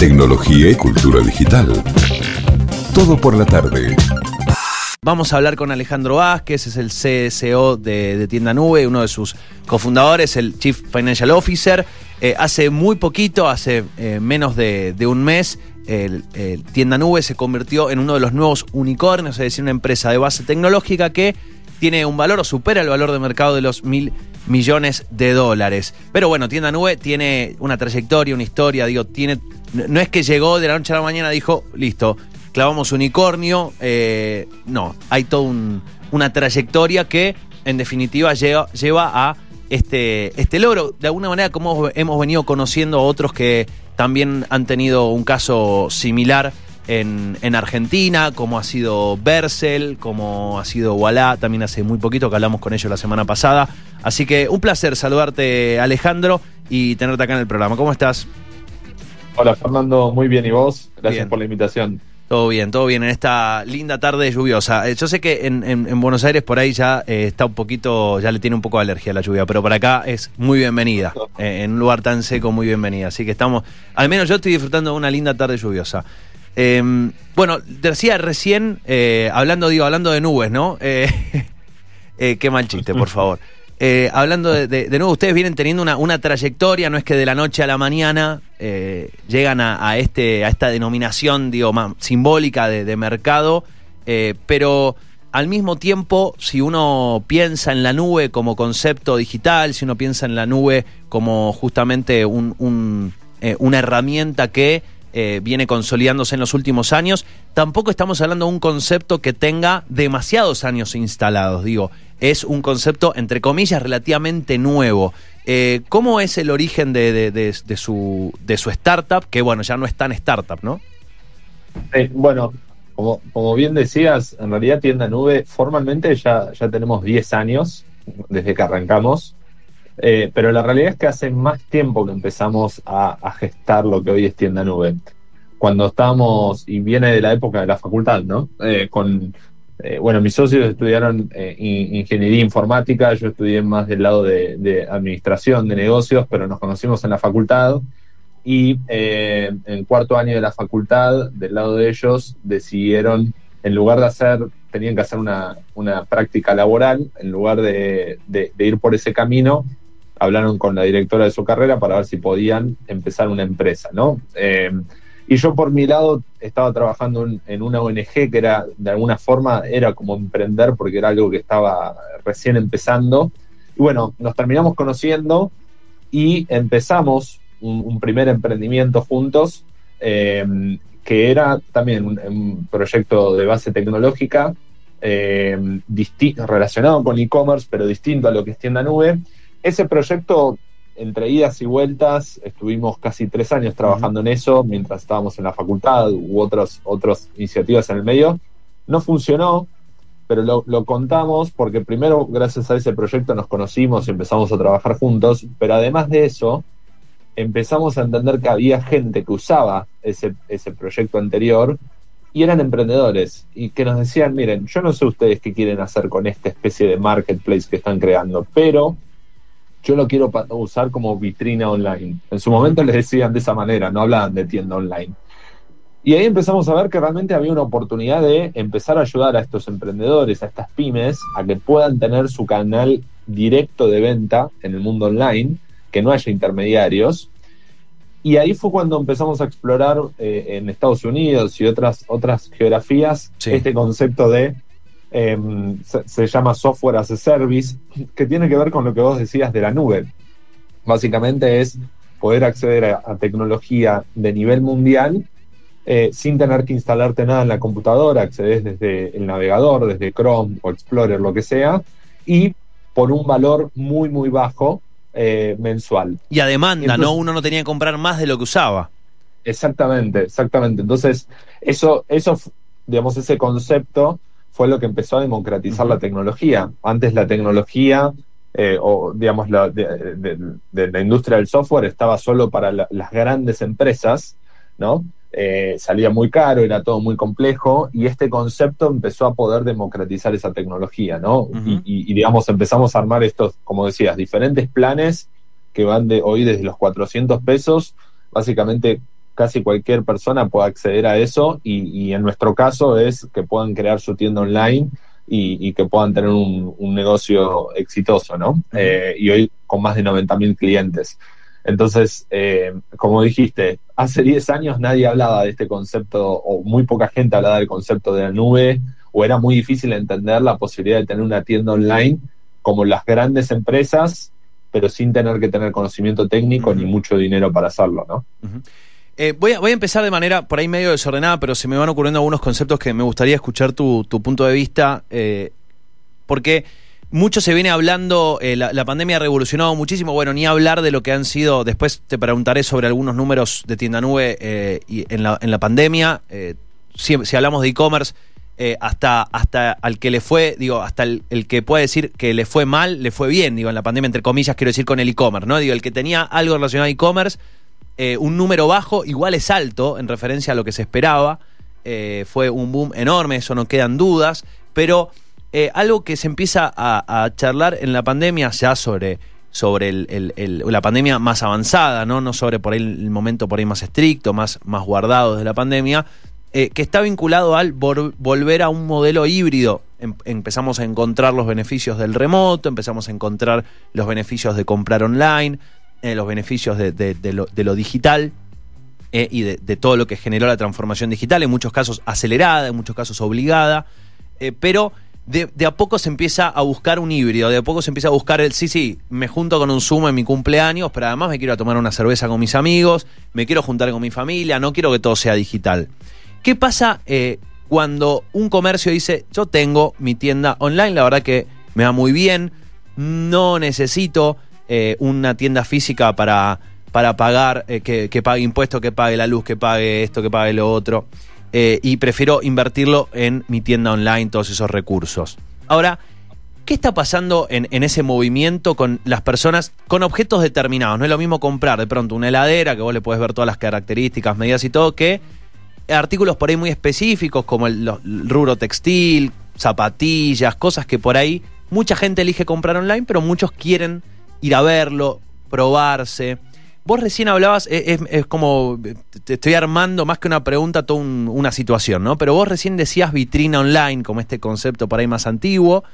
tecnología y cultura digital. Todo por la tarde. Vamos a hablar con Alejandro Vázquez, es el CSO de, Tienda Nube, uno de sus cofundadores, el Chief Financial Officer. Eh, hace muy poquito, hace eh, menos de, un mes, el Tienda Nube se convirtió en uno de los nuevos unicornios, es decir, una empresa de base tecnológica que tiene un valor o supera el valor de mercado de los mil millones de dólares. Pero bueno, Tienda Nube tiene una trayectoria, una historia, digo, tiene. No es que llegó de la noche a la mañana, dijo, listo, clavamos unicornio. eh, no, hay toda un- una trayectoria que, en definitiva, lleva, lleva a este, este logro. De alguna manera, como hemos venido conociendo a otros que también han tenido un caso similar en, en Argentina, como ha sido Bersel, como ha sido Wallah, también hace muy poquito que hablamos con ellos la semana pasada. Así que un placer saludarte, Alejandro, y tenerte acá en el programa. ¿Cómo estás? Hola Fernando, muy bien. ¿Y vos? Gracias Bien. por la invitación. Todo bien, todo bien en esta linda tarde lluviosa. Eh, Yo sé que en, en- en Buenos Aires por ahí ya eh, está un poquito, ya le tiene un poco de alergia a la lluvia, pero por acá es muy bienvenida. Eh, en un lugar tan seco, muy bienvenida. Así que estamos, al menos yo estoy disfrutando de una linda tarde lluviosa. Eh, bueno, decía recién, eh, hablando, digo, hablando de nubes, ¿no? Eh, eh, qué mal chiste, por favor. Hablando de, de- ustedes vienen teniendo una, una trayectoria, no es que de la noche a la mañana llegan a, este, a esta denominación, digo, simbólica de, mercado, pero al mismo tiempo, si uno piensa en la nube como concepto digital, si uno piensa en la nube como justamente un- un, una herramienta que eh, viene consolidándose en los últimos años, tampoco estamos hablando de un concepto que tenga demasiados años instalados, digo, es un concepto, entre comillas, relativamente nuevo. Eh, ¿Cómo es el origen de, su, de su startup? Que bueno, ya no es tan startup, ¿no? Eh, bueno, como, como bien decías, en realidad Tienda Nube formalmente ya, ya tenemos 10 años desde que arrancamos, eh, pero la realidad es que hace más tiempo que empezamos a, gestar lo que hoy es Tienda Nube. Cuando estábamos, y viene de la época de la facultad, ¿no? Eh, con, eh, bueno, mis socios estudiaron eh, in- ingeniería informática, yo estudié más del lado de, administración, de negocios, pero nos conocimos en la facultad. y en cuarto año de la facultad, del lado de ellos, decidieron, en lugar de hacer, tenían que hacer una, una práctica laboral, en lugar de ir por ese camino, hablaron con la directora de su carrera para ver si podían empezar una empresa, ¿no? Eh, y yo por mi lado estaba trabajando en, una ONG que era, de alguna forma, era como emprender porque era algo que estaba recién empezando. Y bueno, nos terminamos conociendo y empezamos un, primer emprendimiento juntos, eh, que era también un, proyecto de base tecnológica, eh, relacionado con e-commerce, pero distinto a lo que es tienda nube. Ese proyecto, entre idas y vueltas, estuvimos casi tres años trabajando en eso, mientras estábamos en la facultad u otros, otras iniciativas en el medio. No funcionó, pero lo, lo contamos porque primero, gracias a ese proyecto, nos conocimos y empezamos a trabajar juntos, pero además de eso, empezamos a entender que había gente que usaba ese, ese proyecto anterior y eran emprendedores y que nos decían, miren, yo no sé ustedes qué quieren hacer con esta especie de marketplace que están creando, pero yo lo quiero usar como vitrina online. En su momento les decían de esa manera, no hablaban de tienda online. Y ahí empezamos a ver que realmente había una oportunidad de empezar a ayudar a estos emprendedores, a estas pymes, a que puedan tener su canal directo de venta en el mundo online, que no haya intermediarios. Y ahí fue cuando empezamos a explorar eh, en Estados Unidos y otras, otras geografías Sí. este concepto de, eh, se, se llama software as a service, que tiene que ver con lo que vos decías de la nube. Básicamente es poder acceder a, a tecnología de nivel mundial eh, sin tener que instalarte nada en la computadora, accedes desde el navegador, desde Chrome o Explorer, lo que sea, y por un valor muy, muy bajo eh, mensual. Y a demanda, Entonces- ¿no? Uno no tenía que comprar más de lo que usaba. Exactamente, exactamente. Entonces, eso, eso, digamos, ese concepto fue lo que empezó a democratizar la tecnología. Antes la tecnología, eh, o digamos, la, de, de- de la industria del software estaba solo para la- las grandes empresas, ¿no? Eh, salía muy caro, era todo muy complejo, y este concepto empezó a poder democratizar esa tecnología, ¿no? Y- y, digamos, empezamos a armar estos, como decías, diferentes planes que van de hoy desde los 400 pesos, básicamente casi cualquier persona puede acceder a eso y, en nuestro caso es que puedan crear su tienda online y, que puedan tener un, negocio exitoso, ¿no? Eh, y hoy con más de 90.000 clientes. Entonces, eh, como dijiste, hace 10 años nadie hablaba de este concepto o muy poca gente hablaba del concepto de la nube o era muy difícil entender la posibilidad de tener una tienda online como las grandes empresas, pero sin tener que tener conocimiento técnico ni mucho dinero para hacerlo, ¿no? Eh, voy, a, voy, a, empezar de manera por ahí medio desordenada, pero se me van ocurriendo algunos conceptos que me gustaría escuchar tu, punto de vista, eh, porque mucho se viene hablando, eh, la, pandemia ha revolucionado muchísimo, bueno, ni hablar de lo que han sido, después te preguntaré sobre algunos números de tienda nube y en, la, pandemia, si, si, hablamos de e-commerce, hasta, hasta al que le fue, digo, hasta el, el, que puede decir que le fue mal, le fue bien, digo, en la pandemia, entre comillas, quiero decir con el e-commerce, ¿no? Digo, el que tenía algo relacionado a e-commerce eh, un número bajo igual es alto en referencia a lo que se esperaba. Eh, fue un boom enorme, eso no quedan dudas, pero eh, algo que se empieza a, charlar en la pandemia ya sobre, sobre la pandemia más avanzada, ¿no? no sobre por ahí el momento por ahí más estricto, más, más guardado de la pandemia, que está vinculado al volver a un modelo híbrido. Em, empezamos a encontrar los beneficios del remoto, empezamos a encontrar los beneficios de comprar online, eh, los beneficios de, lo, digital eh, y de, todo lo que generó la transformación digital, en muchos casos acelerada, en muchos casos obligada, eh, pero de, a poco se empieza a buscar un híbrido, de a poco se empieza a buscar el, sí, sí, me junto con un Zoom en mi cumpleaños, pero además me quiero tomar una cerveza con mis amigos, me quiero juntar con mi familia, no quiero que todo sea digital. ¿Qué pasa cuando un comercio dice, yo tengo mi tienda online, la verdad que me va muy bien, no necesito eh, una tienda física para, para pagar, eh, que, pague impuestos, que pague la luz, que pague esto, que pague lo otro. Eh, y prefiero invertirlo en mi tienda online, todos esos recursos. Ahora, ¿qué está pasando en, en, ese movimiento con las personas con objetos determinados? No es lo mismo comprar de pronto una heladera, que vos le puedes ver todas las características, medidas y todo, que artículos por ahí muy específicos como el, el rubro textil, zapatillas, cosas que por ahí mucha gente elige comprar online, pero muchos quieren ir a verlo, probarse. Vos recién hablabas, es, como, te estoy armando más que una pregunta, toda una situación, ¿no? Pero vos recién decías vitrina online, como este concepto por ahí más antiguo.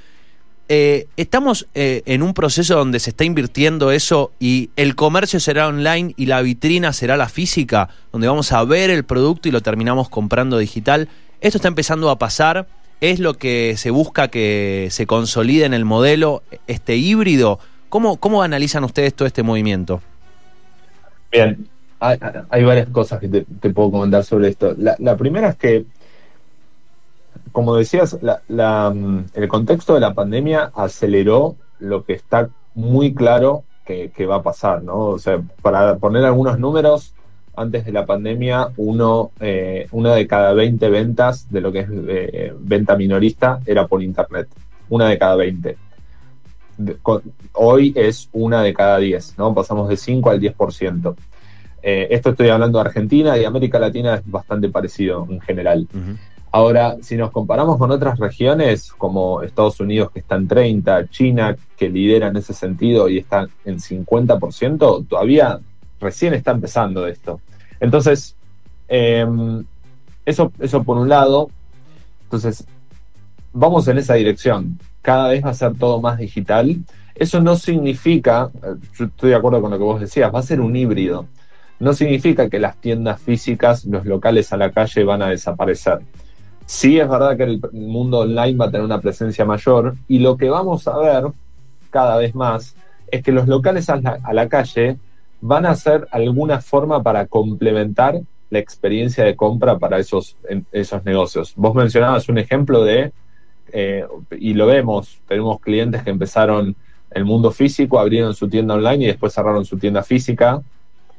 Eh, estamos eh, en un proceso donde se está invirtiendo eso y el comercio será online y la vitrina será la física, donde vamos a ver el producto y lo terminamos comprando digital. Esto está empezando a pasar. ¿Es lo que se busca que se consolide en el modelo, este híbrido? ¿Cómo, cómo analizan ustedes todo este movimiento? Bien, hay, varias cosas que te, puedo comentar sobre esto. La, primera es que, como decías, mm, el contexto de la pandemia aceleró lo que está muy claro que, va a pasar, ¿no? O sea, para poner algunos números, antes de la pandemia, uno, eh, una de cada 20 ventas de lo que es eh, venta minorista era por Internet. Una de cada 20 hoy es una de cada diez, ¿no? Pasamos de 5 al 10%. Eh, esto estoy hablando de Argentina y América Latina es bastante parecido en general. Ahora, si nos comparamos con otras regiones como Estados Unidos que está en 30, China que lidera en ese sentido y está en 50%, todavía recién está empezando esto. Entonces, em, eso, eso por un lado, entonces, vamos en esa dirección cada vez va a ser todo más digital. Eso no significa, yo estoy de acuerdo con lo que vos decías, va a ser un híbrido. No significa que las tiendas físicas, los locales a la calle van a desaparecer. Sí es verdad que el mundo online va a tener una presencia mayor y lo que vamos a ver cada vez más es que los locales a la, calle van a ser alguna forma para complementar la experiencia de compra para esos, esos negocios. Vos mencionabas un ejemplo de eh, y lo vemos, tenemos clientes que empezaron el mundo físico, abrieron su tienda online y después cerraron su tienda física,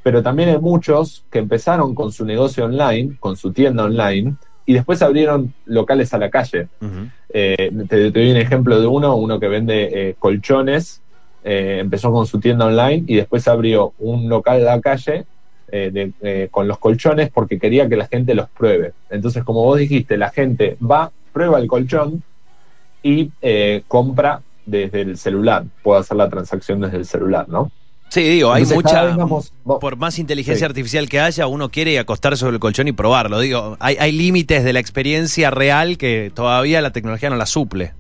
pero también hay muchos que empezaron con su negocio online, con su tienda online, y después abrieron locales a la calle. Eh, te, doy un ejemplo de uno, uno que vende eh, colchones, empezó con su tienda online y después abrió un local a la calle con los colchones porque quería que la gente los pruebe. Entonces, como vos dijiste, la gente va, prueba el colchón, y eh, compra desde el celular, puedo hacer la transacción desde el celular, ¿no? Sí, digo, hay mucha. por más inteligencia artificial que haya, uno quiere acostar sobre el colchón y probarlo. Digo, hay, hay límites de la experiencia real que todavía la tecnología no la suple.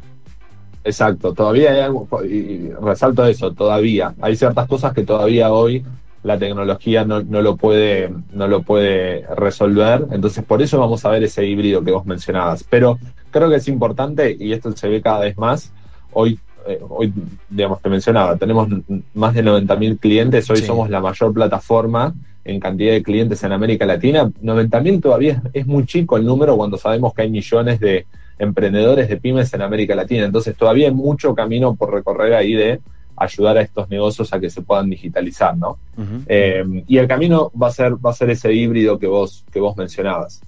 Exacto, todavía hay algo, y resalto eso, todavía. Hay ciertas cosas que todavía hoy la tecnología no, no, lo puede, no lo puede resolver. Entonces, por eso vamos a ver ese híbrido que vos mencionabas. Pero creo que es importante, y esto se ve cada vez más, hoy eh, hoy, digamos, te mencionaba, tenemos más de 90.000 clientes, hoy somos la mayor plataforma en cantidad de clientes en América Latina. 90.000 todavía es, muy chico el número cuando sabemos que hay millones de emprendedores de pymes en América Latina. Entonces todavía hay mucho camino por recorrer ahí de ayudar a estos negocios a que se puedan digitalizar, ¿no? Eh, y el camino va a ser, va a ser ese híbrido que vos, que vos mencionabas.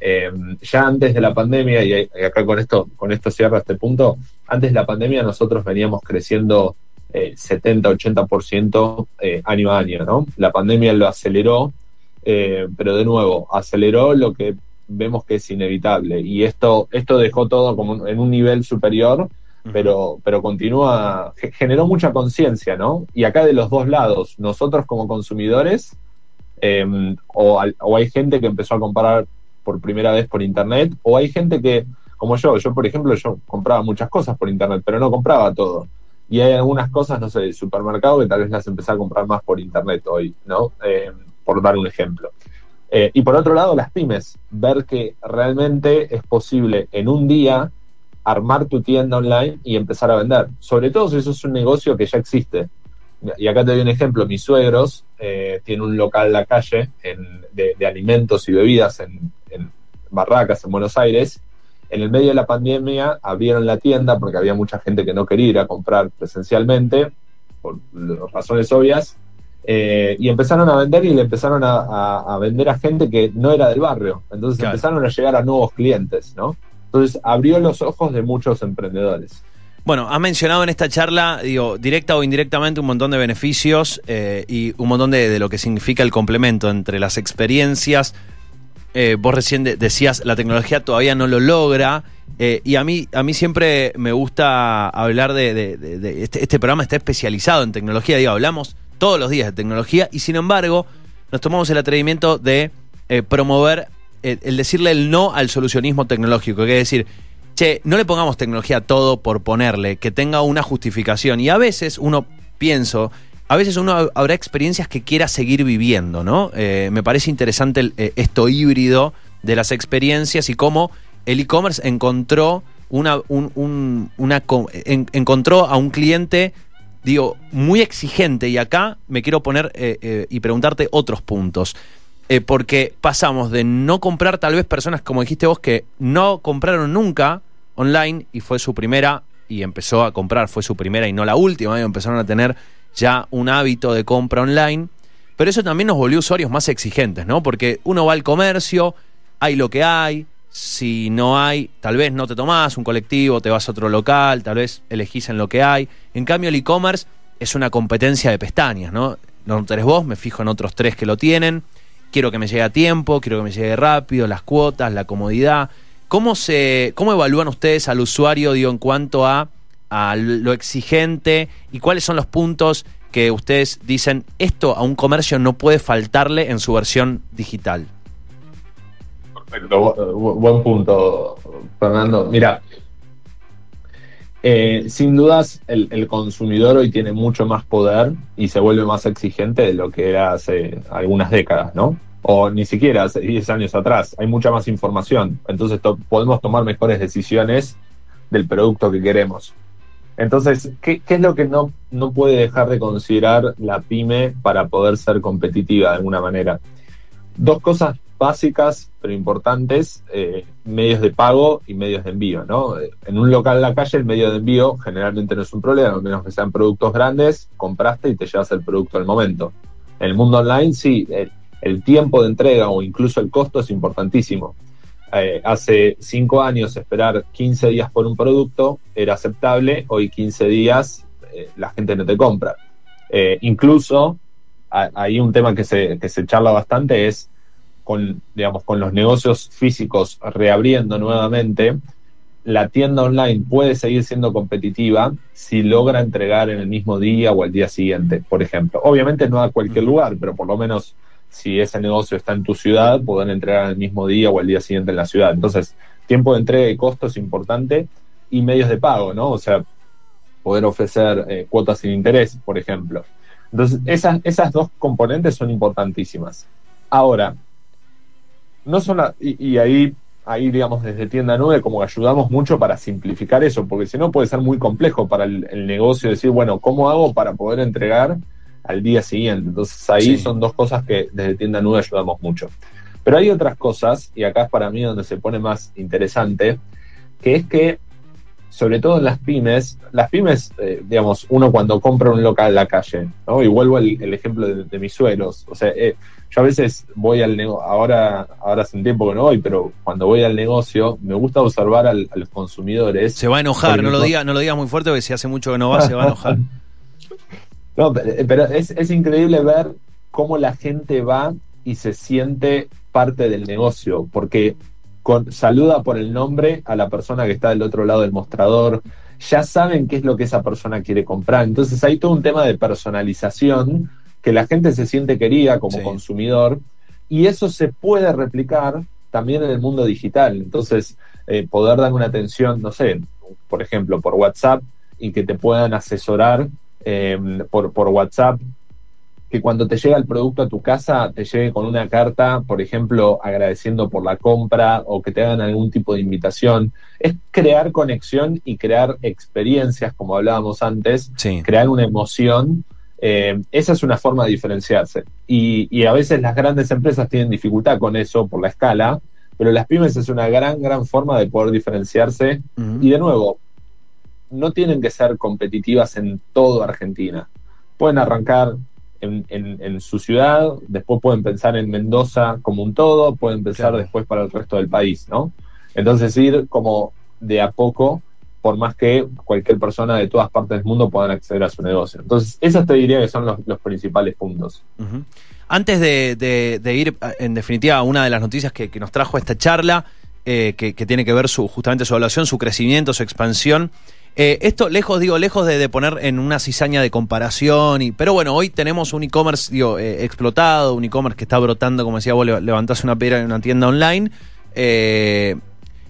Eh, ya antes de la pandemia, y acá con esto, con esto cierra este punto, antes de la pandemia nosotros veníamos creciendo 70-80% eh, eh, año a año, ¿no? La pandemia lo aceleró, pero de nuevo, aceleró lo que vemos que es inevitable. Y esto, esto dejó todo como en un nivel superior, pero, pero continúa, generó mucha conciencia, ¿no? Y acá de los dos lados, nosotros como consumidores, o, o, hay gente que empezó a comprar por primera vez por internet, o hay gente que, como yo, yo por ejemplo, yo compraba muchas cosas por internet, pero no compraba todo. Y hay algunas cosas, no sé, del supermercado que tal vez las empecé a comprar más por internet hoy, ¿no? Eh, por dar un ejemplo. Eh, y por otro lado, las pymes, ver que realmente es posible en un día armar tu tienda online y empezar a vender. Sobre todo si eso es un negocio que ya existe. Y acá te doy un ejemplo, mis suegros eh, tienen un local en la calle de, alimentos y bebidas en, Barracas, en Buenos Aires. En el medio de la pandemia abrieron la tienda porque había mucha gente que no quería ir a comprar presencialmente, por razones obvias, eh, y empezaron a vender y le empezaron a, vender a gente que no era del barrio. Entonces empezaron a llegar a nuevos clientes, ¿no? Entonces abrió los ojos de muchos emprendedores. Bueno, has mencionado en esta charla, digo, directa o indirectamente, un montón de beneficios eh, y un montón de, lo que significa el complemento entre las experiencias. Eh, vos recién decías, la tecnología todavía no lo logra. Eh, y a mí, a mí siempre me gusta hablar de, este, este, programa está especializado en tecnología. Digo, hablamos todos los días de tecnología y sin embargo nos tomamos el atrevimiento de promover el decirle el no al solucionismo tecnológico. Que es decir, che, no le pongamos tecnología a todo por ponerle, que tenga una justificación. Y a veces uno pienso, a veces uno habrá experiencias que quiera seguir viviendo, ¿no? Eh, me parece interesante eh, esto híbrido de las experiencias y cómo el e-commerce encontró una, una encontró a un cliente digo, muy exigente y acá me quiero poner eh, y preguntarte otros puntos. Porque pasamos de no comprar tal vez personas, como dijiste vos, que no compraron nunca online y fue su primera y empezó a comprar, fue su primera y no la última, y empezaron a tener ya un hábito de compra online, pero eso también nos volvió usuarios más exigentes, ¿no? Porque uno va al comercio, hay lo que hay, si no hay, tal vez no te tomás un colectivo, te vas a otro local, tal vez elegís en lo que hay. En cambio, el e-commerce es una competencia de pestañas, ¿no? No tenés vos, me fijo en otros tres que lo tienen. Quiero que me llegue a tiempo, quiero que me llegue rápido, las cuotas, la comodidad. ¿Cómo, se, ¿Cómo evalúan ustedes al usuario digo, en cuanto a, lo exigente y cuáles son los puntos que ustedes dicen esto a un comercio no puede faltarle en su versión digital? Perfecto, buen punto, Fernando. Mira, eh, sin dudas el, consumidor hoy tiene mucho más poder y se vuelve más exigente de lo que era hace algunas décadas, ¿no? O ni siquiera hace 10 años atrás. Hay mucha más información, entonces podemos tomar mejores decisiones del producto que queremos. Entonces, ¿qué, es lo que no, no puede dejar de considerar la pyme para poder ser competitiva de alguna manera? Dos cosas básicas pero importantes, eh, medios de pago y medios de envío. ¿no? En un local en la calle el medio de envío generalmente no es un problema, a menos que sean productos grandes, compraste y te llevas el producto al momento. En el mundo online sí, el tiempo de entrega o incluso el costo es importantísimo. Eh, hace cinco años esperar 15 días por un producto era aceptable, hoy 15 días eh, la gente no te compra. Eh, incluso hay un tema que se, que se charla bastante es con, digamos, con los negocios físicos reabriendo nuevamente, la tienda online puede seguir siendo competitiva si logra entregar en el mismo día o el día siguiente, por ejemplo. Obviamente no a cualquier lugar, pero por lo menos si ese negocio está en tu ciudad, pueden entregar en el mismo día o el día siguiente en la ciudad. Entonces, tiempo de entrega y costo es importante y medios de pago, ¿no? O sea, poder ofrecer eh, cuotas sin interés, por ejemplo. Entonces, esas, esas dos componentes son importantísimas. Ahora, no son, y, ahí, ahí, digamos, desde Tienda Nube, como ayudamos mucho para simplificar eso, porque si no puede ser muy complejo para el, negocio decir, bueno, ¿cómo hago para poder entregar al día siguiente? Entonces, ahí son dos cosas que desde Tienda Nube ayudamos mucho. Pero hay otras cosas, y acá es para mí donde se pone más interesante, que es que sobre todo en las pymes, las pymes, eh, digamos, uno cuando compra un local en la calle, ¿no? Y vuelvo al el ejemplo de, mis suelos, o sea, eh, yo a veces voy al negocio, ahora, ahora hace un tiempo que no voy, pero cuando voy al negocio, me gusta observar a los consumidores. Se va a enojar, no lo, diga, no lo diga muy fuerte, porque si hace mucho que no va, se va a enojar. No, pero es, es increíble ver cómo la gente va y se siente parte del negocio, porque saluda por el nombre a la persona que está del otro lado del mostrador, ya saben qué es lo que esa persona quiere comprar. Entonces hay todo un tema de personalización, que la gente se siente querida como consumidor, y eso se puede replicar también en el mundo digital. Entonces, eh, poder dar una atención, no sé, por ejemplo, por WhatsApp y que te puedan asesorar eh, por, por WhatsApp que cuando te llega el producto a tu casa te llegue con una carta, por ejemplo, agradeciendo por la compra o que te hagan algún tipo de invitación. Es crear conexión y crear experiencias, como hablábamos antes, crear una emoción. Eh, esa es una forma de diferenciarse. Y, a veces las grandes empresas tienen dificultad con eso por la escala, pero las pymes es una gran, gran forma de poder diferenciarse. Y de nuevo, no tienen que ser competitivas en todo Argentina. Pueden arrancar en, su ciudad, después pueden pensar en Mendoza como un todo, pueden pensar después para el resto del país, ¿no? Entonces ir como de a poco, por más que cualquier persona de todas partes del mundo puedan acceder a su negocio. Entonces, esos te diría que son los, principales puntos. Antes de, ir, en definitiva, a una de las noticias que, nos trajo esta charla, eh, que, que, tiene que ver su, justamente su evaluación, su crecimiento, su expansión, eh, esto lejos, digo, lejos de, poner en una cizaña de comparación, y, pero bueno, hoy tenemos un e-commerce eh, explotado, un e-commerce que está brotando, como decía vos, levantás una pera en una tienda online. Eh,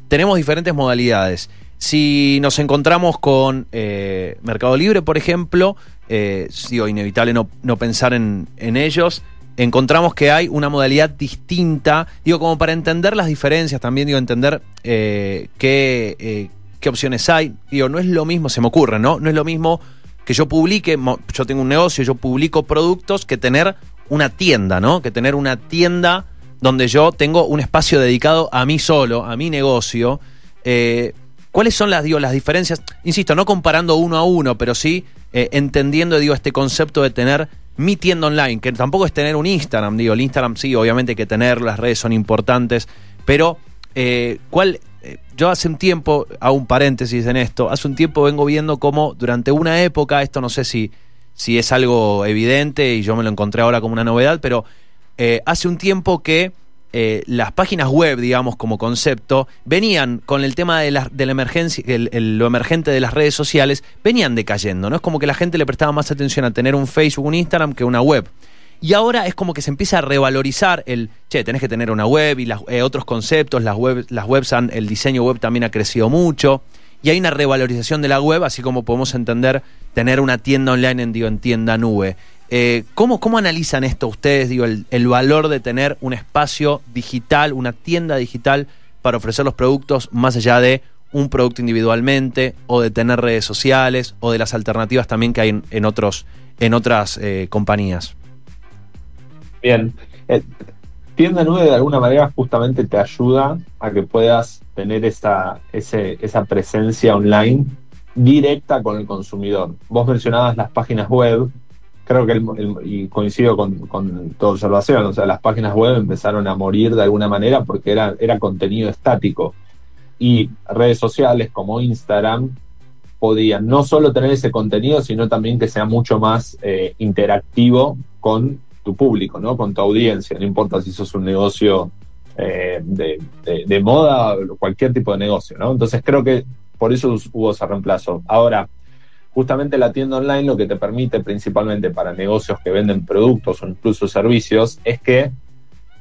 tenemos diferentes modalidades. Si nos encontramos con Mercado Libre, por ejemplo, digo, inevitable no, no pensar en, en ellos encontramos que hay una modalidad distinta, digo, como para entender las diferencias, también digo, entender qué, qué opciones hay. Digo, no es lo mismo, se me ocurre, ¿no? No es lo mismo que yo publique, yo tengo un negocio, yo publico productos, que tener una tienda, ¿no? Que tener una tienda donde yo tengo un espacio dedicado a mí solo, a mi negocio. Eh, ¿Cuáles son las, digo, las diferencias? Insisto, no comparando uno a uno, pero sí eh, entendiendo, digo, este concepto de tener mi tienda online, que tampoco es tener un Instagram, digo, el Instagram sí, obviamente hay que tener, las redes son importantes, pero eh, ¿cuál yo hace un tiempo, hago un paréntesis en esto, hace un tiempo vengo viendo cómo durante una época, esto no sé si, si es algo evidente y yo me lo encontré ahora como una novedad, pero eh, hace un tiempo que eh, las páginas web, digamos, como concepto, venían con el tema de la, de la emergencia, lo emergente de las redes sociales, venían decayendo, ¿no? Es como que la gente le prestaba más atención a tener un Facebook, un Instagram que una web. Y ahora es como que se empieza a revalorizar el, che, tenés que tener una web y eh, otros conceptos, las, web, las webs han, el diseño web también ha crecido mucho. Y hay una revalorización de la web, así como podemos entender tener una tienda online en, en tienda nube. Eh, ¿cómo, ¿cómo, analizan esto ustedes, digo, el, el, valor de tener un espacio digital, una tienda digital para ofrecer los productos más allá de un producto individualmente o de tener redes sociales o de las alternativas también que hay en, otros, en otras eh, compañías? Bien. Eh, tienda nube de alguna manera justamente te ayuda a que puedas tener esa, esa presencia online directa con el consumidor. Vos mencionabas las páginas web, creo que y coincido con, con tu observación, o sea, las páginas web empezaron a morir de alguna manera porque era, era contenido estático. Y redes sociales como Instagram podían no solo tener ese contenido, sino también que sea mucho más eh, interactivo con tu público, ¿no? Con tu audiencia. No importa si sos un negocio eh, de, moda, cualquier tipo de negocio, ¿no? Entonces creo que por eso hubo ese reemplazo. Ahora, justamente la tienda online lo que te permite principalmente para negocios que venden productos o incluso servicios es que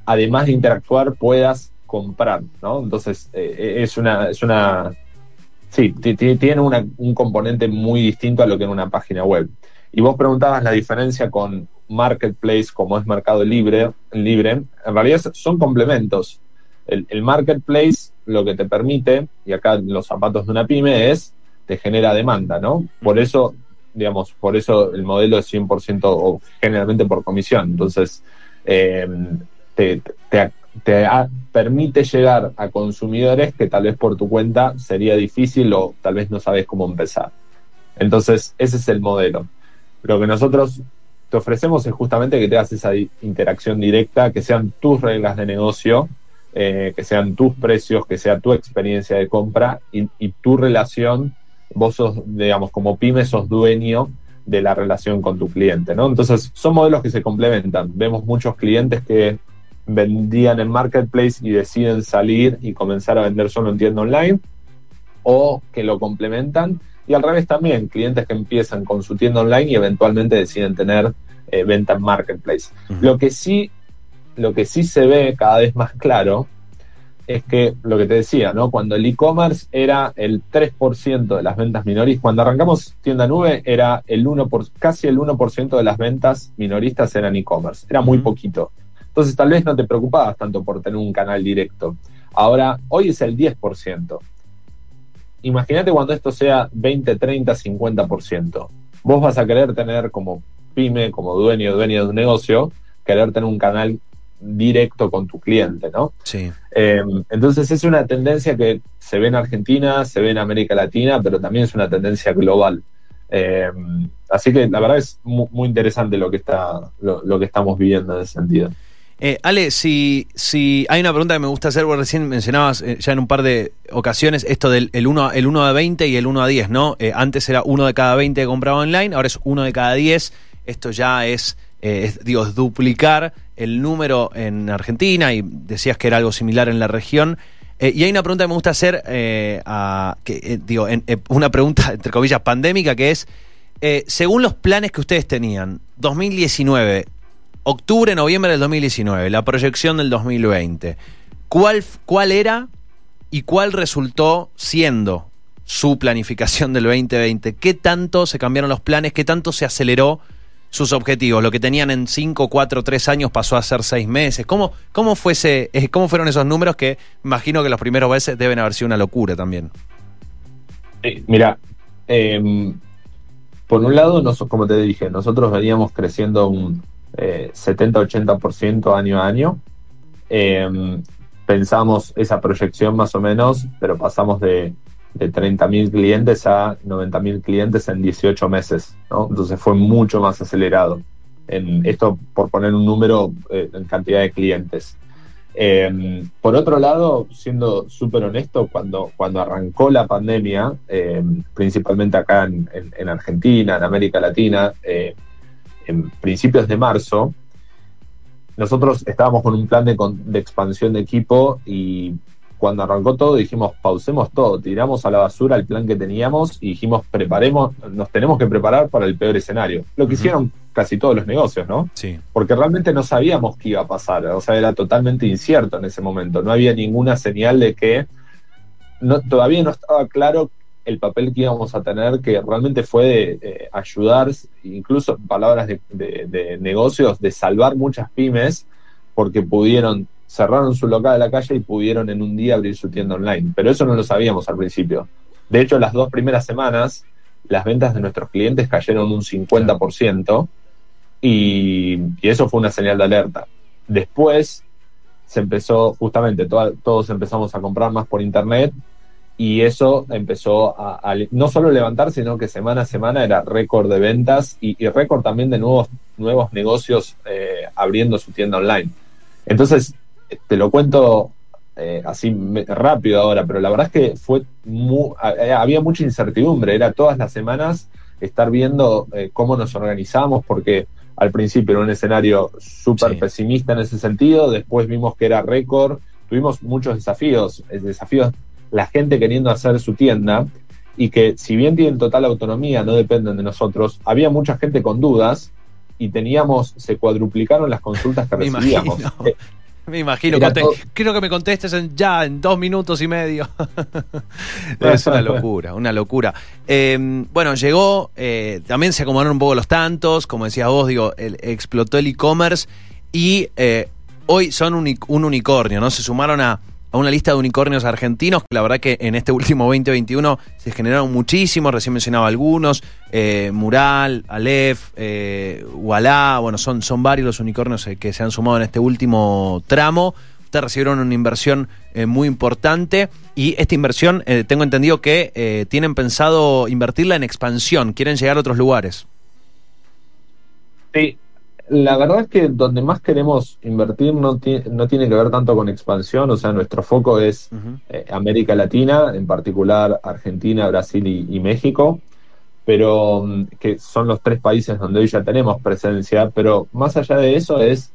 además de interactuar puedas comprar, ¿no? Entonces eh, es una, es una, sí, tiene un componente muy distinto a lo que en una página web. Y vos preguntabas la diferencia con marketplace como es Mercado Libre, libre en realidad son complementos. El, marketplace lo que te permite, y acá los zapatos de una pyme, es te genera demanda, ¿no? Por eso, digamos, por eso el modelo es 100% o generalmente por comisión. Entonces, eh, te, te, permite llegar a consumidores que tal vez por tu cuenta sería difícil o tal vez no sabes cómo empezar. Entonces, ese es el modelo. Lo que nosotros te ofrecemos es justamente que te hagas esa interacción directa, que sean tus reglas de negocio, eh, que sean tus precios, que sea tu experiencia de compra y, tu relación. Vos sos, digamos, como pyme, sos dueño de la relación con tu cliente, ¿no? Entonces, son modelos que se complementan. Vemos muchos clientes que vendían en marketplace y deciden salir y comenzar a vender solo en tienda online, o que lo complementan y al revés también, clientes que empiezan con su tienda online y eventualmente deciden tener eh, venta en marketplace. Lo que sí, lo que sí se ve cada vez más claro es que lo que te decía, ¿no? Cuando el e-commerce era el 3% de las ventas minoristas, cuando arrancamos tienda nube era el 1 por, casi el 1% de las ventas minoristas eran e-commerce, era muy poquito. Entonces tal vez no te preocupabas tanto por tener un canal directo. Ahora, hoy es el 10% imagínate cuando esto sea 20, 30, 50%. Vos vas a querer tener como pyme, como dueño, dueño de un negocio, querer tener un canal directo con tu cliente, ¿no? Sí. Em, entonces es una tendencia que se ve en Argentina, se ve en América Latina, pero también es una tendencia global. Em, así que la verdad es muy, interesante lo que está, lo que estamos viviendo en ese sentido. Eh, Ale, si, si hay una pregunta que me gusta hacer, vos recién mencionabas eh, ya en un par de ocasiones esto del el 1, el 1 de 20 y el 1 a 10, ¿no? Eh, antes era uno de cada 20 que compraba online, ahora es uno de cada 10. Esto ya es, digo, duplicar el número en Argentina y decías que era algo similar en la región. y hay una pregunta que me gusta hacer, a, que, digo, una pregunta entre comillas pandémica que es, según los planes que ustedes tenían, 2019, octubre, noviembre del 2019, la proyección del 2020. ¿Cuál, cuál era y cuál resultó siendo su planificación del 2020? ¿Qué tanto se cambiaron los planes? ¿Qué tanto se aceleró sus objetivos? Lo que tenían en 5, 4, 3 años pasó a ser 6 meses. ¿Cómo, cómo, fuese, eh, ¿Cómo fueron esos números que imagino que los primeros meses deben haber sido una locura también? mira, em, por un lado, como te dije, nosotros veníamos creciendo un, 70-80% eh, año a año. Em, pensamos esa proyección más o menos, pero pasamos de, de 30.000 clientes a 90.000 clientes en 18 meses, Entonces fue mucho más acelerado. En esto por poner un número eh, en cantidad de clientes. Em, por otro lado, siendo súper honesto, cuando, cuando arrancó la pandemia, em, principalmente acá en, en, Argentina, en América Latina, eh, en principios de marzo, nosotros estábamos con un plan de, expansión de equipo y cuando arrancó todo dijimos pausemos todo, tiramos a la basura el plan que teníamos y dijimos preparemos, nos tenemos que preparar para el peor escenario. Lo que hicieron casi todos los negocios, ¿no? Sí. Porque realmente no sabíamos qué iba a pasar, o sea, era totalmente incierto en ese momento, no había ninguna señal de que no, todavía no estaba claro el papel que íbamos a tener, que realmente fue de ayudar, incluso en palabras de, negocios, de salvar muchas pymes, porque pudieron, cerraron su local de la calle y pudieron en un día abrir su tienda online. Pero eso no lo sabíamos al principio. De hecho, las dos primeras semanas, las ventas de nuestros clientes cayeron un 50%, y, y eso fue una señal de alerta. Después se empezó, justamente, todos empezamos a comprar más por internet y eso empezó a, no solo levantar, sino que semana a semana era récord de ventas y, récord también de nuevos, nuevos negocios eh, abriendo su tienda online. Entonces, te lo cuento eh, así rápido ahora, pero la verdad es que fue eh, había mucha incertidumbre, era todas las semanas estar viendo cómo nos organizamos, porque al principio era un escenario súper pesimista en ese sentido, después vimos que era récord tuvimos muchos desafíos, desafíos la gente queriendo hacer su tienda y que si bien tienen total autonomía, no dependen de nosotros, había mucha gente con dudas y teníamos, se cuadruplicaron las consultas que recibíamos. Me imagino, creo que me contestes en, ya en dos minutos y medio. es una locura, una locura. Em, bueno, llegó, eh, también se acomodaron un poco los tantos, como decías vos, digo, explotó el e-commerce y eh, hoy son un, un unicornio, ¿no? Se sumaron a a una lista de unicornios argentinos. La verdad que en este último 2021 se generaron muchísimos, recién mencionaba algunos, eh, Mural, Aleph, eh, bueno, son, son varios los unicornios eh, que se han sumado en este último tramo. Ustedes recibieron una inversión eh, muy importante y esta inversión, tengo entendido que tienen pensado invertirla en expansión, quieren llegar a otros lugares. Sí, la verdad es que donde más queremos invertir no, no tiene que ver tanto con expansión, o sea, nuestro foco es eh, América Latina, en particular Argentina, Brasil y, México, pero mm, que son los tres países donde hoy ya tenemos presencia, pero más allá de eso es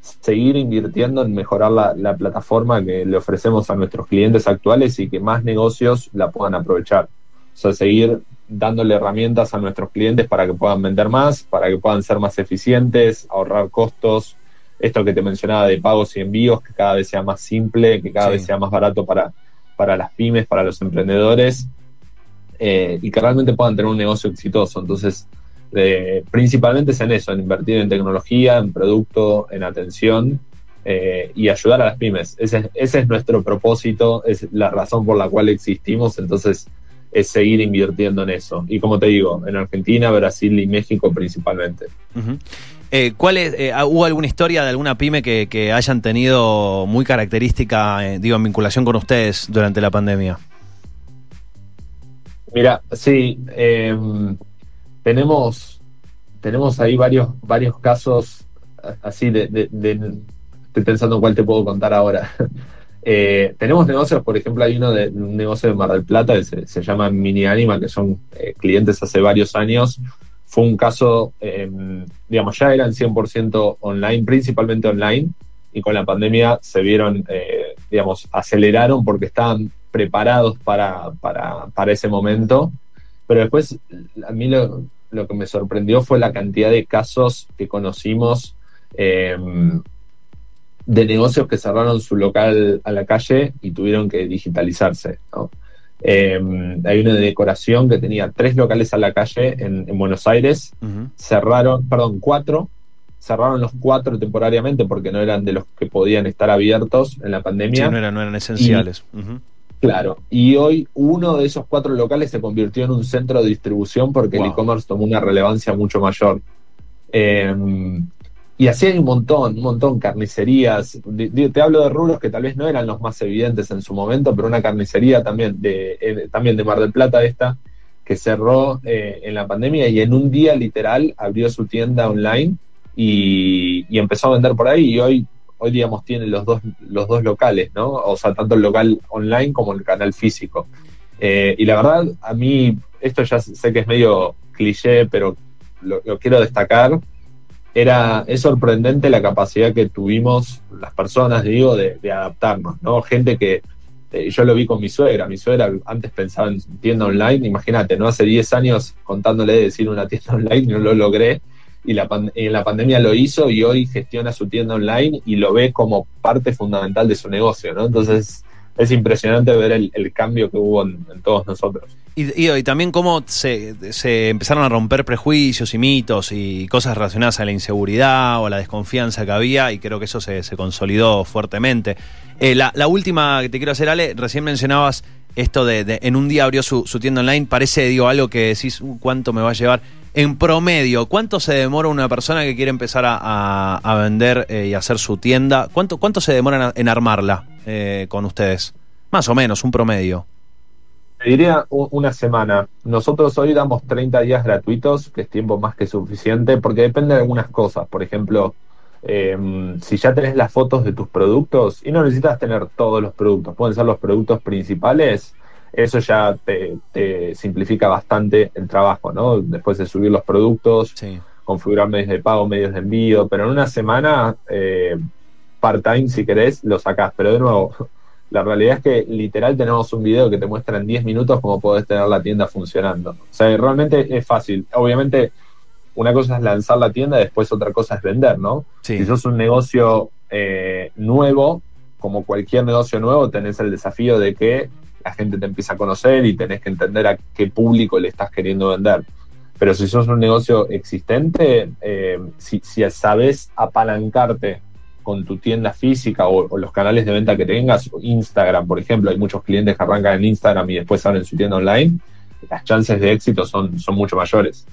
seguir invirtiendo en mejorar la, la plataforma que le ofrecemos a nuestros clientes actuales y que más negocios la puedan aprovechar. O sea, seguir dándole herramientas a nuestros clientes para que puedan vender más, para que puedan ser más eficientes, ahorrar costos. Esto que te mencionaba de pagos y envíos, que cada vez sea más simple, que cada vez sea más barato para, para las pymes, para los emprendedores, eh, y que realmente puedan tener un negocio exitoso. Entonces, principalmente es en eso, en invertir en tecnología, en producto, en atención eh, y ayudar a las pymes. Ese, ese es nuestro propósito, es la razón por la cual existimos. Entonces, es seguir invirtiendo en eso. Y como te digo, en Argentina, Brasil y México principalmente. Eh, ¿cuál eh, ¿Hubo alguna historia de alguna pyme que, hayan tenido muy característica, eh, digo, en vinculación con ustedes durante la pandemia? Mira, sí, em, tenemos, tenemos ahí varios, varios casos así de, de, Estoy pensando en cuál te puedo contar ahora. Eh, tenemos negocios, por ejemplo, hay uno de un negocio de Mar del Plata que se, llama Mini Anima, que son eh, clientes hace varios años. Fue un caso, em, digamos, ya eran 100% online, principalmente online, y con la pandemia se vieron, eh, digamos, aceleraron porque estaban preparados para, para, para, ese momento. Pero después, a mí lo, lo que me sorprendió fue la cantidad de casos que conocimos em, de negocios que cerraron su local a la calle y tuvieron que digitalizarse. Em, hay una de decoración que tenía tres locales a la calle en, Buenos Aires, cerraron, perdón, cuatro, cerraron los cuatro temporariamente porque no eran de los que podían estar abiertos en la pandemia. Sí, no, eran, no eran esenciales. Claro, y hoy uno de esos cuatro locales se convirtió en un centro de distribución porque el e-commerce tomó una relevancia mucho mayor. Eh, y así hay un montón, un montón, carnicerías. te hablo de rubros que tal vez no eran los más evidentes en su momento, pero una carnicería también de, eh, también de Mar del Plata esta, que cerró eh, en la pandemia y en un día literal abrió su tienda online y, empezó a vender por ahí y hoy, hoy digamos, tiene los dos, los dos locales, ¿no? O sea, tanto el local online como el canal físico. Eh, y la verdad, a mí, esto ya sé que es medio cliché, pero lo quiero destacar era, es sorprendente la capacidad que tuvimos las personas, digo, de, adaptarnos, ¿no? Gente que, eh, yo lo vi con mi suegra, mi suegra antes pensaba en tienda online, imagínate, ¿no? Hace 10 años contándole de decir una tienda online, no lo logré, y la en la pandemia lo hizo y hoy gestiona su tienda online y lo ve como parte fundamental de su negocio, ¿no? Entonces, es impresionante ver el, cambio que hubo en, todos nosotros. Y, y, también cómo se, empezaron a romper prejuicios y mitos y cosas relacionadas a la inseguridad o a la desconfianza que había y creo que eso se, consolidó fuertemente. Eh, la, última que te quiero hacer, Ale, recién mencionabas esto de, en un día abrió su, tienda online, parece, digo, algo que decís, uh, ¿cuánto me va a llevar? En promedio, ¿cuánto se demora una persona que quiere empezar a, vender eh, y hacer su tienda? ¿Cuánto, cuánto se demora en armarla? Eh, con ustedes? Más o menos, un promedio. Te diría una semana. Nosotros hoy damos 30 días gratuitos, que es tiempo más que suficiente, porque depende de algunas cosas. Por ejemplo, em, si ya tenés las fotos de tus productos y no necesitas tener todos los productos, pueden ser los productos principales, eso ya te, simplifica bastante el trabajo, ¿no? Después de subir los productos, configurar medios de pago, medios de envío, pero en una semana eh, part-time si querés, lo sacás. Pero de nuevo, la realidad es que literal tenemos un video que te muestra en 10 minutos cómo podés tener la tienda funcionando. O sea, realmente es fácil. Obviamente, una cosa es lanzar la tienda, después otra cosa es vender, ¿no? Sí. Si sos un negocio eh, nuevo, como cualquier negocio nuevo, tenés el desafío de que la gente te empieza a conocer y tenés que entender a qué público le estás queriendo vender. Pero si sos un negocio existente, eh, si, si sabes apalancarte con tu tienda física o, los canales de venta que tengas, Instagram, por ejemplo, hay muchos clientes que arrancan en Instagram y después abren su tienda online, las chances de éxito son, son mucho mayores.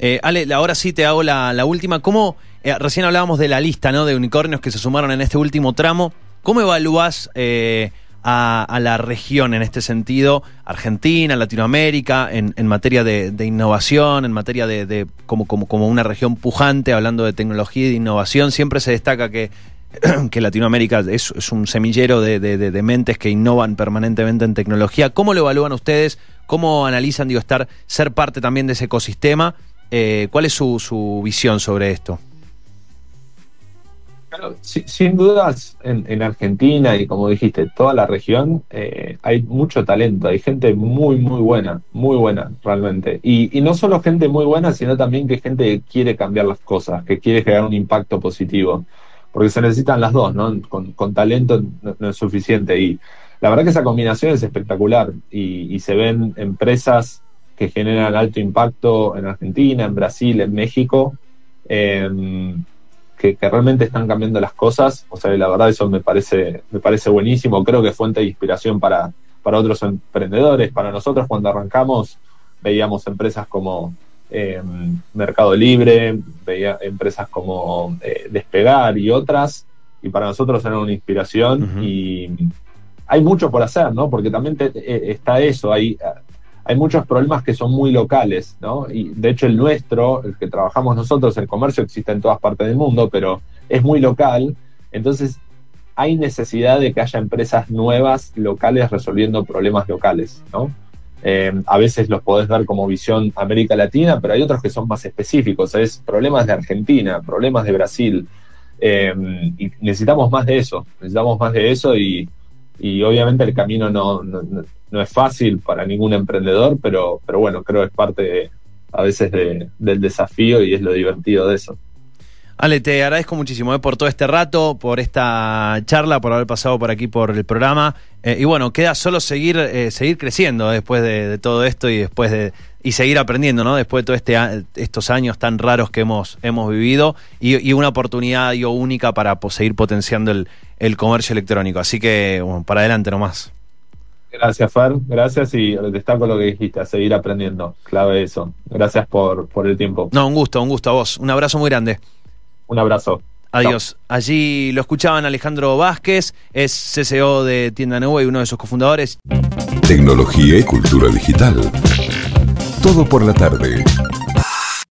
Eh, Ale, ahora sí te hago la, la última. ¿Cómo, eh, recién hablábamos de la lista ¿no? de unicornios que se sumaron en este último tramo. ¿Cómo evalúas eh, a, la región en este sentido, Argentina, Latinoamérica, en, materia de, innovación, en materia de, como, como, como, una región pujante, hablando de tecnología y de innovación? Siempre se destaca que, que Latinoamérica es, un semillero de, de, mentes que innovan permanentemente en tecnología. ¿Cómo lo evalúan ustedes? ¿Cómo analizan, digo, estar, ser parte también de ese ecosistema? Eh, ¿Cuál es su, visión sobre esto? Claro, sin, dudas, en, en, Argentina y como dijiste, toda la región, eh, hay mucho talento, hay gente muy, muy buena, muy buena realmente. Y, y, no solo gente muy buena, sino también que gente que quiere cambiar las cosas, que quiere crear un impacto positivo. Porque se necesitan las dos, ¿no? Con, con talento no, no, es suficiente. Y la verdad que esa combinación es espectacular. Y, y se ven empresas que generan alto impacto en Argentina, en Brasil, en México, eh, que, que, realmente están cambiando las cosas. O sea, la verdad eso me parece, me parece buenísimo. Creo que es fuente de inspiración para, para otros emprendedores. Para nosotros cuando arrancamos veíamos empresas como eh, Mercado Libre, veía empresas como eh, Despegar y otras. Y para nosotros eran una inspiración uh -huh. y hay mucho por hacer, ¿no? Porque también te, eh, está eso, hay hay muchos problemas que son muy locales, ¿no? Y de hecho el nuestro, el que trabajamos nosotros, el comercio existe en todas partes del mundo, pero es muy local, entonces hay necesidad de que haya empresas nuevas, locales, resolviendo problemas locales, ¿no? Eh, a veces los podés ver como visión América Latina, pero hay otros que son más específicos, es problemas de Argentina, problemas de Brasil, eh, y necesitamos más de eso, necesitamos más de eso y, y obviamente el camino no, no, no, es fácil para ningún emprendedor, pero, pero bueno, creo que es parte de, a veces de, del desafío y es lo divertido de eso. Ale, te agradezco muchísimo eh, por todo este rato, por esta charla, por haber pasado por aquí por el programa. Eh, y bueno, queda solo seguir, eh, seguir creciendo después de, de, todo esto y después de y seguir aprendiendo, ¿no? Después de todos este, estos años tan raros que hemos, hemos vivido y, y una oportunidad única para pues, seguir potenciando el, el, comercio electrónico. Así que, bueno, para adelante nomás. Gracias, Fer. Gracias y destaco lo que dijiste, a seguir aprendiendo. Clave eso. Gracias por, por el tiempo. No, un gusto, un gusto a vos. Un abrazo muy grande. Un abrazo. Adiós. Chao. Allí lo escuchaban Alejandro Vázquez, es CCO de Tienda Nube y uno de sus cofundadores. Tecnología y cultura digital. Todo por la tarde.